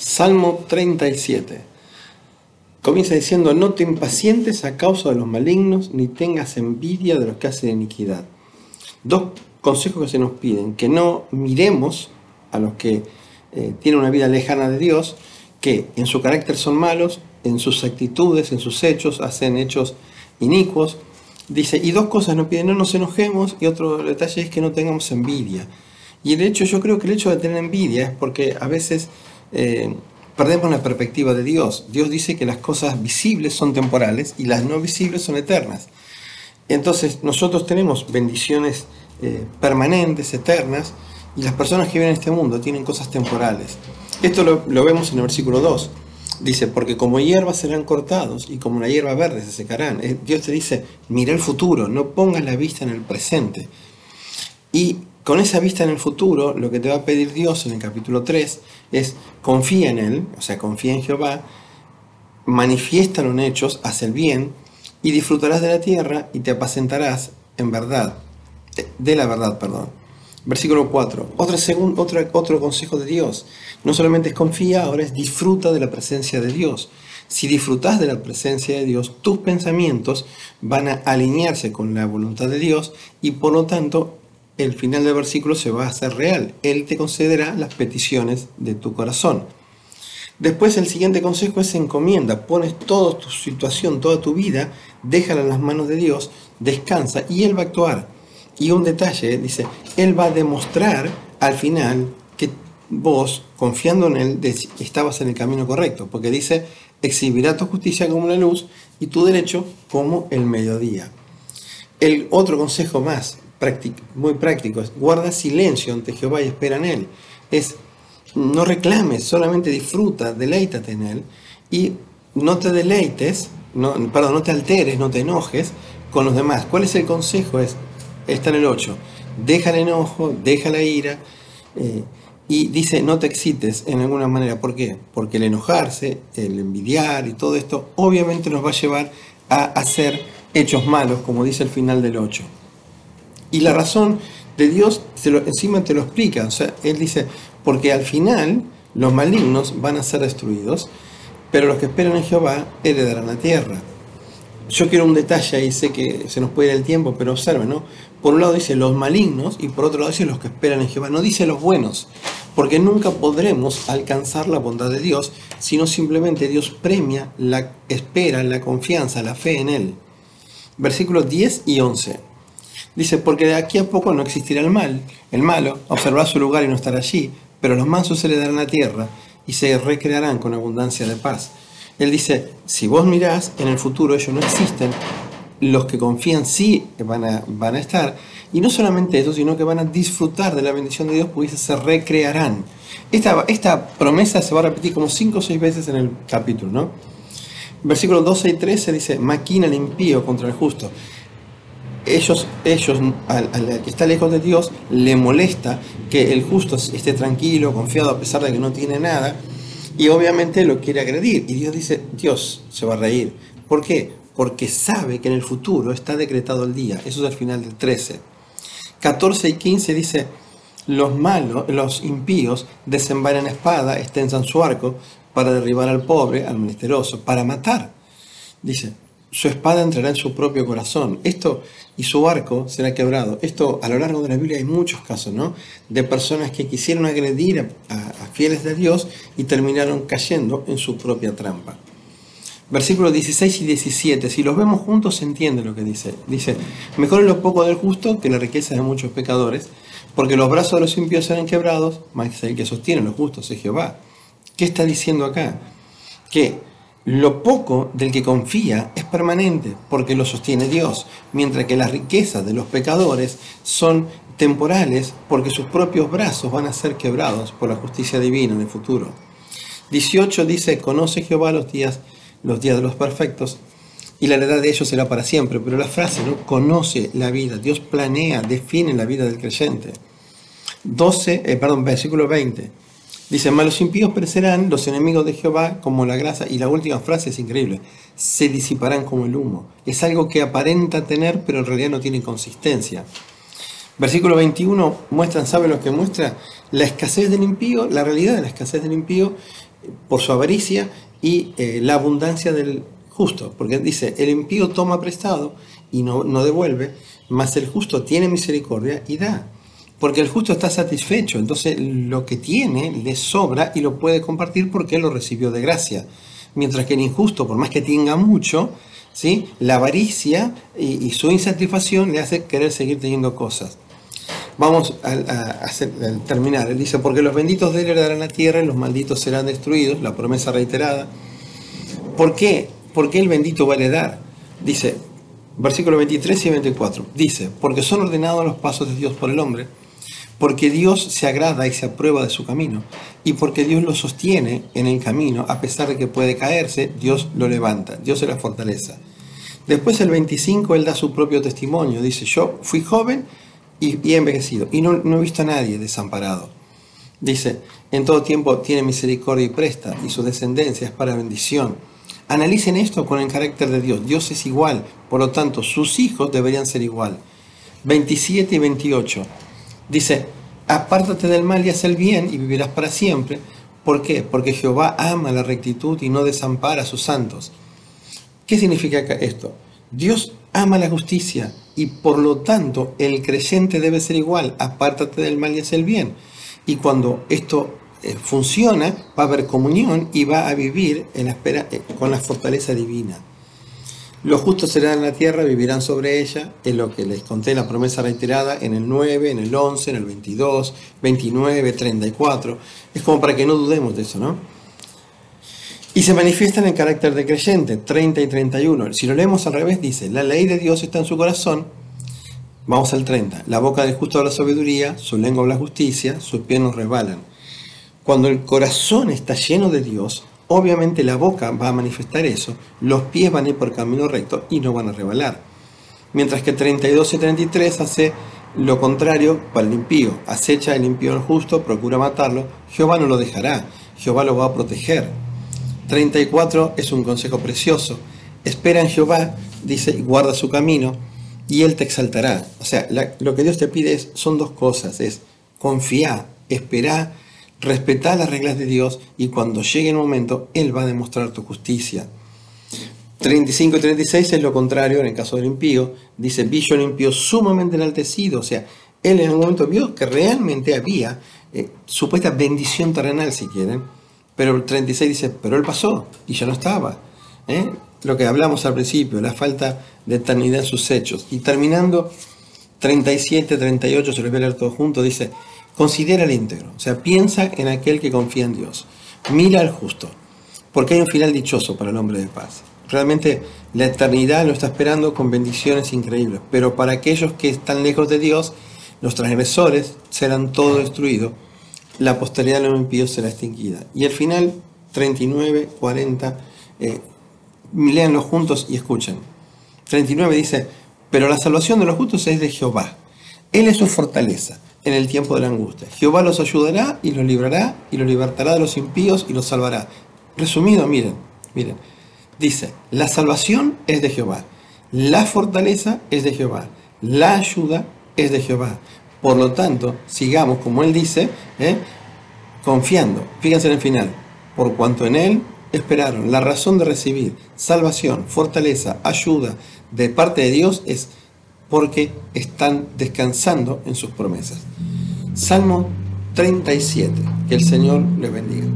Salmo 37. Comienza diciendo, no te impacientes a causa de los malignos, ni tengas envidia de los que hacen iniquidad. Dos consejos que se nos piden, que no miremos a los que eh, tienen una vida lejana de Dios, que en su carácter son malos, en sus actitudes, en sus hechos, hacen hechos inicuos. Dice, y dos cosas nos piden, no nos enojemos, y otro detalle es que no tengamos envidia. Y el hecho, yo creo que el hecho de tener envidia es porque a veces eh, perdemos la perspectiva de Dios. Dios dice que las cosas visibles son temporales y las no visibles son eternas. Entonces nosotros tenemos bendiciones eh, permanentes, eternas, y las personas que viven en este mundo tienen cosas temporales. Esto lo, vemos en el versículo 2. Dice, porque como hierba serán cortados y como la hierba verde se secarán. Eh, Dios te dice, mira el futuro, no pongas la vista en el presente. Y con esa vista en el futuro, lo que te va a pedir Dios en el capítulo 3 es confía en Él, o sea, confía en Jehová, manifiéstalo en hechos, haz el bien, y disfrutarás de la tierra y te apacentarás en verdad, de la verdad, perdón. Versículo 4. Otro, otro, otro consejo de Dios. No solamente es confía, ahora es disfruta de la presencia de Dios. Si disfrutas de la presencia de Dios, tus pensamientos van a alinearse con la voluntad de Dios y por lo tanto el final del versículo se va a hacer real. Él te concederá las peticiones de tu corazón. Después el siguiente consejo es encomienda. Pones toda tu situación, toda tu vida, déjala en las manos de Dios, descansa y Él va a actuar. Y un detalle, dice, Él va a demostrar al final que vos, confiando en Él, estabas en el camino correcto. Porque dice, exhibirá tu justicia como la luz y tu derecho como el mediodía. El otro consejo más, muy práctico. Guarda silencio ante Jehová y espera en Él. Es, no reclames, solamente disfruta, deleítate en Él y no te deleites, no, perdón, no te alteres, no te enojes con los demás. ¿Cuál es el consejo? Es, está en el 8. Deja el enojo, deja la ira. Eh, y dice, no te excites en alguna manera. ¿Por qué? Porque el enojarse, el envidiar y todo esto, obviamente nos va a llevar a hacer hechos malos, como dice el final del 8. Y la razón de Dios encima te lo explica. O sea, Él dice, porque al final los malignos van a ser destruidos, pero los que esperan en Jehová heredarán la tierra. Yo quiero un detalle ahí, sé que se nos puede ir el tiempo, pero observen, ¿no? Por un lado dice los malignos y por otro lado dice los que esperan en Jehová. No dice los buenos, porque nunca podremos alcanzar la bondad de Dios, sino simplemente Dios premia la espera, la confianza, la fe en Él. Versículos 10 y 11. Dice, porque de aquí a poco no existirá el mal. El malo observará su lugar y no estará allí, pero los mansos se le darán la tierra y se recrearán con abundancia de paz. Él dice, si vos mirás, en el futuro ellos no existen, los que confían sí van a, van a estar, y no solamente eso, sino que van a disfrutar de la bendición de Dios, porque se recrearán. Esta, esta promesa se va a repetir como cinco o seis veces en el capítulo, ¿no? Versículos 12 y 13 dice, maquina el impío contra el justo ellos, ellos al, que está lejos de Dios, le molesta que el justo esté tranquilo, confiado, a pesar de que no tiene nada, y obviamente lo quiere agredir. Y Dios dice, Dios se va a reír. ¿Por qué? Porque sabe que en el futuro está decretado el día. Eso es el final del 13. 14 y 15 dice, los malos, los impíos, desenvainan espada, extensan su arco para derribar al pobre, al menesteroso, para matar. Dice, su espada entrará en su propio corazón. Esto y su arco será quebrado. Esto a lo largo de la Biblia hay muchos casos, ¿no? De personas que quisieron agredir a, fieles de Dios y terminaron cayendo en su propia trampa. Versículos 16 y 17, si los vemos juntos se entiende lo que dice. Dice, mejor es lo poco del justo que la riqueza de muchos pecadores, porque los brazos de los impíos serán quebrados, más el que sostiene los justos es Jehová. ¿Qué está diciendo acá? Que lo poco del que confía es permanente porque lo sostiene Dios, mientras que las riquezas de los pecadores son temporales porque sus propios brazos van a ser quebrados por la justicia divina en el futuro. 18 dice, conoce Jehová los días, los días de los perfectos y la heredad de ellos será para siempre, pero la frase no conoce la vida, Dios planea, define la vida del creyente. 12, eh, perdón, versículo 20. Dice, malos impíos perecerán, los enemigos de Jehová como la grasa. Y la última frase es increíble, se disiparán como el humo. Es algo que aparenta tener, pero en realidad no tiene consistencia. Versículo 21 muestran, ¿sabe lo que muestra? La escasez del impío, la realidad de la escasez del impío por su avaricia y eh, la abundancia del justo. Porque dice, el impío toma prestado y no, no devuelve, mas el justo tiene misericordia y da. Porque el justo está satisfecho, entonces lo que tiene le sobra y lo puede compartir porque lo recibió de gracia. Mientras que el injusto, por más que tenga mucho, ¿sí? la avaricia y, su insatisfacción le hace querer seguir teniendo cosas. Vamos a, terminar. Él dice, porque los benditos de él heredarán la tierra y los malditos serán destruidos, la promesa reiterada. ¿Por qué? ¿Por qué el bendito va a heredar? Dice, versículos 23 y 24, dice, porque son ordenados los pasos de Dios por el hombre, porque Dios se agrada y se aprueba de su camino, y porque Dios lo sostiene en el camino, a pesar de que puede caerse, Dios lo levanta, Dios es la fortaleza. Después el 25, él da su propio testimonio, dice, yo fui joven y, he envejecido, y no, no he visto a nadie desamparado. Dice, en todo tiempo tiene misericordia y presta, y su descendencia es para bendición. Analicen esto con el carácter de Dios. Dios es igual, por lo tanto, sus hijos deberían ser igual. 27 y 28. Dice, apártate del mal y haz el bien y vivirás para siempre. ¿Por qué? Porque Jehová ama la rectitud y no desampara a sus santos. ¿Qué significa esto? Dios ama la justicia y por lo tanto el creyente debe ser igual. Apártate del mal y haz el bien. Y cuando esto eh, funciona, va a haber comunión y va a vivir en la espera, eh, con la fortaleza divina. Los justos serán en la tierra, vivirán sobre ella, es lo que les conté la promesa reiterada en el 9, en el 11, en el 22, 29, 34. Es como para que no dudemos de eso, ¿no? Y se manifiestan en carácter de creyente, 30 y 31. Si lo leemos al revés, dice, la ley de Dios está en su corazón. Vamos al 30. La boca del justo habla sabiduría, su lengua habla justicia, sus pies no resbalan. Cuando el corazón está lleno de Dios, Obviamente la boca va a manifestar eso, los pies van a ir por camino recto y no van a rebalar. Mientras que 32 y 33 hace lo contrario para el impío. Acecha el impío al justo, procura matarlo, Jehová no lo dejará, Jehová lo va a proteger. 34 es un consejo precioso. Espera en Jehová, dice, guarda su camino, y él te exaltará. O sea, lo que Dios te pide es, son dos cosas, es confía, espera respetá las reglas de Dios y cuando llegue el momento, Él va a demostrar tu justicia. 35 y 36 es lo contrario en el caso del impío. Dice, vi yo impío sumamente enaltecido. O sea, él en un momento vio que realmente había eh, supuesta bendición terrenal, si quieren. Pero el 36 dice, pero él pasó y ya no estaba. ¿eh? Lo que hablamos al principio, la falta de eternidad en sus hechos. Y terminando, 37, 38, se los voy a leer todo junto, dice, Considera el íntegro, o sea, piensa en aquel que confía en Dios. Mira al justo, porque hay un final dichoso para el hombre de paz. Realmente la eternidad lo está esperando con bendiciones increíbles, pero para aquellos que están lejos de Dios, los transgresores serán todo destruidos, la posteridad de los impíos será extinguida. Y el final, 39, 40, eh, juntos y escuchen. 39 dice, pero la salvación de los justos es de Jehová. Él es su fortaleza en el tiempo de la angustia. Jehová los ayudará y los librará y los libertará de los impíos y los salvará. Resumido, miren, miren. Dice, la salvación es de Jehová, la fortaleza es de Jehová, la ayuda es de Jehová. Por lo tanto, sigamos, como él dice, ¿eh? confiando. Fíjense en el final. Por cuanto en él esperaron, la razón de recibir salvación, fortaleza, ayuda de parte de Dios es porque están descansando en sus promesas. Salmo 37. Que el Señor les bendiga.